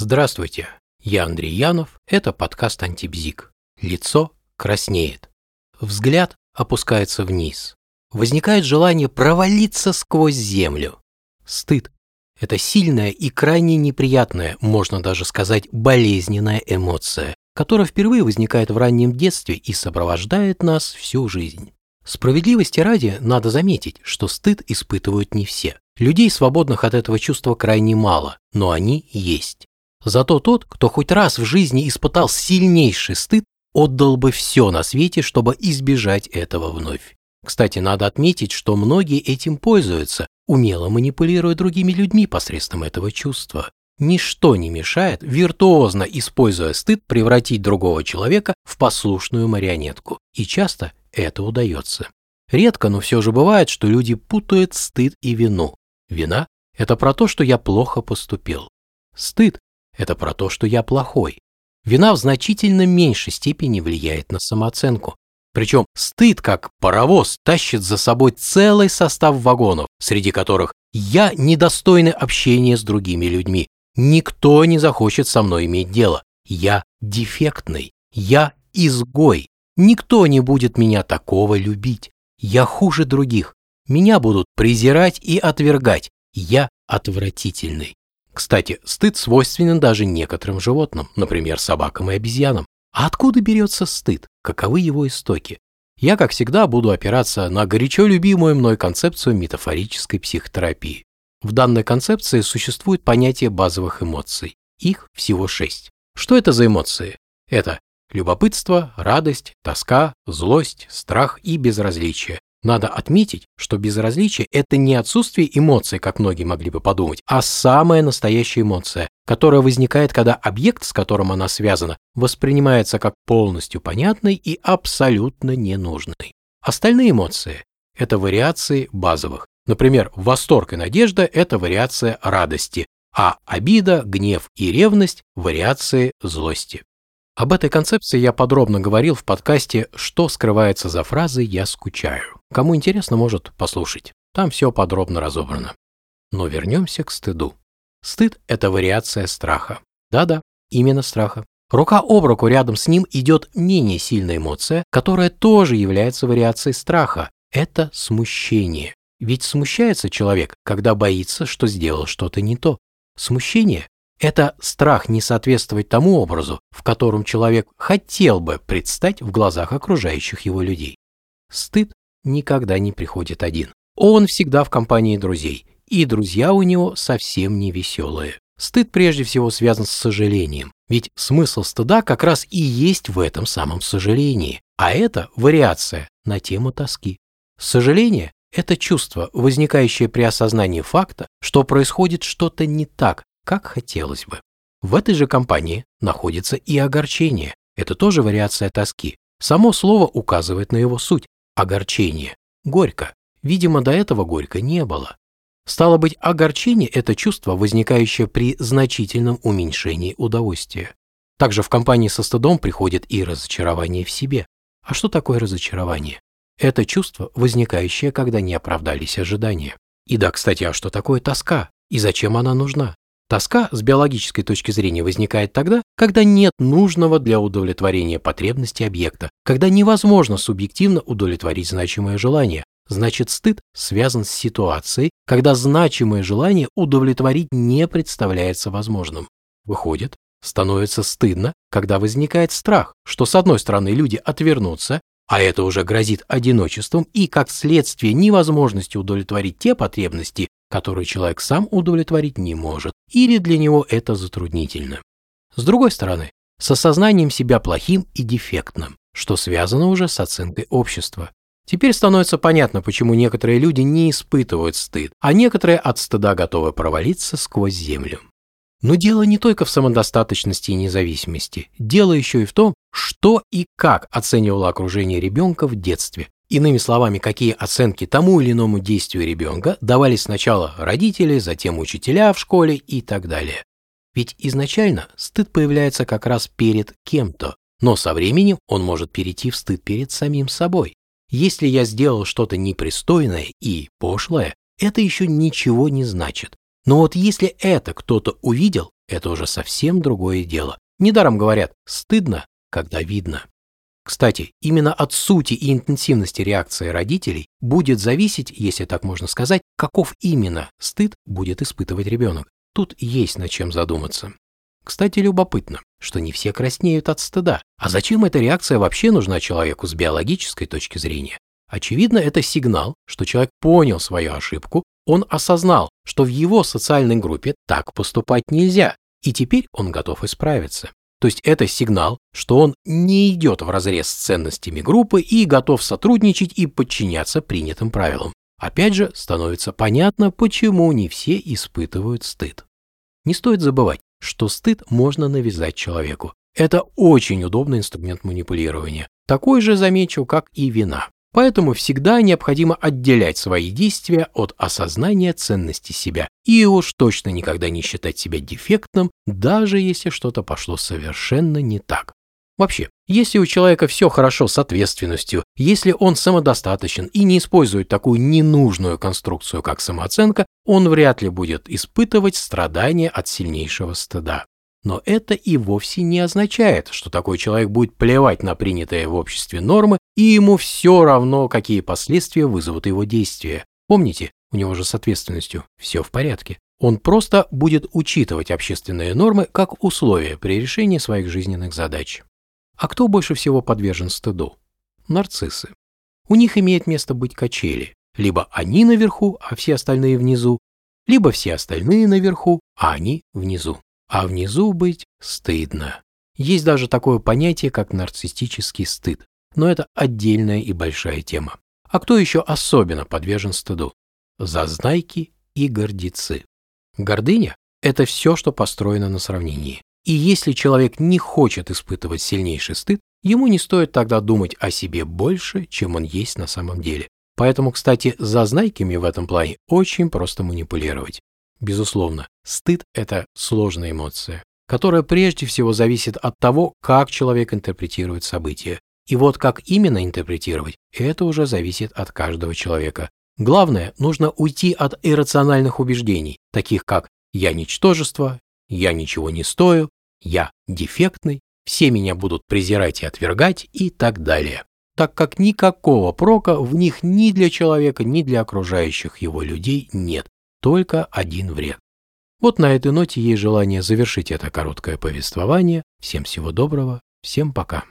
Здравствуйте, я Андрей Янов, это подкаст «Антибзик». Лицо краснеет. Взгляд опускается вниз. Возникает желание провалиться сквозь землю. Стыд – это сильная и крайне неприятная, можно даже сказать, болезненная эмоция, которая впервые возникает в раннем детстве и сопровождает нас всю жизнь. Справедливости ради надо заметить, что стыд испытывают не все. Людей, свободных от этого чувства, крайне мало, но они есть. Зато тот, кто хоть раз в жизни испытал сильнейший стыд, отдал бы все на свете, чтобы избежать этого вновь. Кстати, надо отметить, что многие этим пользуются, умело манипулируя другими людьми посредством этого чувства. Ничто не мешает, виртуозно используя стыд, превратить другого человека в послушную марионетку. И часто это удается. Редко, но все же бывает, что люди путают стыд и вину. Вина – это про то, что я плохо поступил. Стыд это про то, что я плохой. Вина в значительно меньшей степени влияет на самооценку. Причем стыд, как паровоз, тащит за собой целый состав вагонов, среди которых я недостойный общения с другими людьми. Никто не захочет со мной иметь дело. Я дефектный. Я изгой. Никто не будет меня такого любить. Я хуже других. Меня будут презирать и отвергать. Я отвратительный. Кстати, стыд свойственен даже некоторым животным, например, собакам и обезьянам. А откуда берется стыд? Каковы его истоки? Я, как всегда, буду опираться на горячо любимую мной концепцию метафорической психотерапии. В данной концепции существует понятие базовых эмоций. Их всего шесть. Что это за эмоции? Это любопытство, радость, тоска, злость, страх и безразличие. Надо отметить, что безразличие – это не отсутствие эмоций, как многие могли бы подумать, а самая настоящая эмоция, которая возникает, когда объект, с которым она связана, воспринимается как полностью понятный и абсолютно ненужный. Остальные эмоции – это вариации базовых. Например, восторг и надежда – это вариация радости, а обида, гнев и ревность – вариации злости. Об этой концепции я подробно говорил в подкасте «Что скрывается за фразой «я скучаю». Кому интересно, может послушать. Там все подробно разобрано. Но вернемся к стыду. Стыд – это вариация страха. Да-да, именно страха. Рука об руку рядом с ним идет менее сильная эмоция, которая тоже является вариацией страха. Это смущение. Ведь смущается человек, когда боится, что сделал что-то не то. Смущение это страх не соответствовать тому образу, в котором человек хотел бы предстать в глазах окружающих его людей. Стыд никогда не приходит один. Он всегда в компании друзей, и друзья у него совсем не веселые. Стыд прежде всего связан с сожалением, ведь смысл стыда как раз и есть в этом самом сожалении, а это вариация на тему тоски. Сожаление – это чувство, возникающее при осознании факта, что происходит что-то не так, как хотелось бы. В этой же компании находится и огорчение. Это тоже вариация тоски. Само слово указывает на его суть. Огорчение. Горько. Видимо, до этого горько не было. Стало быть, огорчение – это чувство, возникающее при значительном уменьшении удовольствия. Также в компании со стыдом приходит и разочарование в себе. А что такое разочарование? Это чувство, возникающее, когда не оправдались ожидания. И да, кстати, а что такое тоска? И зачем она нужна? Тоска с биологической точки зрения возникает тогда, когда нет нужного для удовлетворения потребности объекта, когда невозможно субъективно удовлетворить значимое желание. Значит, стыд связан с ситуацией, когда значимое желание удовлетворить не представляется возможным. Выходит, становится стыдно, когда возникает страх, что с одной стороны люди отвернутся, а это уже грозит одиночеством и, как следствие, невозможностью удовлетворить те потребности, которые человек сам удовлетворить не может, или для него это затруднительно. С другой стороны, с осознанием себя плохим и дефектным, что связано уже с оценкой общества. Теперь становится понятно, почему некоторые люди не испытывают стыд, а некоторые от стыда готовы провалиться сквозь землю. Но дело не только в самодостаточности и независимости. Дело еще и в том, что и как оценивало окружение ребенка в детстве. Иными словами, какие оценки тому или иному действию ребенка давали сначала родители, затем учителя в школе и так далее. Ведь изначально стыд появляется как раз перед кем-то, но со временем он может перейти в стыд перед самим собой. Если я сделал что-то непристойное и пошлое, это еще ничего не значит. Но вот если это кто-то увидел, это уже совсем другое дело. Недаром говорят «стыдно, когда видно». Кстати, именно от сути и интенсивности реакции родителей будет зависеть, если так можно сказать, каков именно стыд будет испытывать ребенок. Тут есть над чем задуматься. Кстати, любопытно, что не все краснеют от стыда. А зачем эта реакция вообще нужна человеку с биологической точки зрения? Очевидно, это сигнал, что человек понял свою ошибку, он осознал, что в его социальной группе так поступать нельзя, и теперь он готов исправиться. То есть это сигнал, что он не идет в разрез с ценностями группы и готов сотрудничать и подчиняться принятым правилам. Опять же, становится понятно, почему не все испытывают стыд. Не стоит забывать, что стыд можно навязать человеку. Это очень удобный инструмент манипулирования. Такой же, замечу, как и вина. Поэтому всегда необходимо отделять свои действия от осознания ценности себя и уж точно никогда не считать себя дефектным, даже если что-то пошло совершенно не так. Вообще, если у человека все хорошо с ответственностью, если он самодостаточен и не использует такую ненужную конструкцию, как самооценка, он вряд ли будет испытывать страдания от сильнейшего стыда. Но это и вовсе не означает, что такой человек будет плевать на принятые в обществе нормы, и ему все равно, какие последствия вызовут его действия. Помните, у него же с ответственностью все в порядке. Он просто будет учитывать общественные нормы как условия при решении своих жизненных задач. А кто больше всего подвержен стыду? Нарциссы. У них имеет место быть качели. Либо они наверху, а все остальные внизу, либо все остальные наверху, а они внизу а внизу быть стыдно. Есть даже такое понятие, как нарциссический стыд, но это отдельная и большая тема. А кто еще особенно подвержен стыду? Зазнайки и гордецы. Гордыня – это все, что построено на сравнении. И если человек не хочет испытывать сильнейший стыд, ему не стоит тогда думать о себе больше, чем он есть на самом деле. Поэтому, кстати, зазнайками в этом плане очень просто манипулировать. Безусловно, стыд – это сложная эмоция, которая прежде всего зависит от того, как человек интерпретирует события. И вот как именно интерпретировать, это уже зависит от каждого человека. Главное, нужно уйти от иррациональных убеждений, таких как «я ничтожество», «я ничего не стою», «я дефектный», «все меня будут презирать и отвергать» и так далее так как никакого прока в них ни для человека, ни для окружающих его людей нет только один вред. Вот на этой ноте есть желание завершить это короткое повествование. Всем всего доброго, всем пока.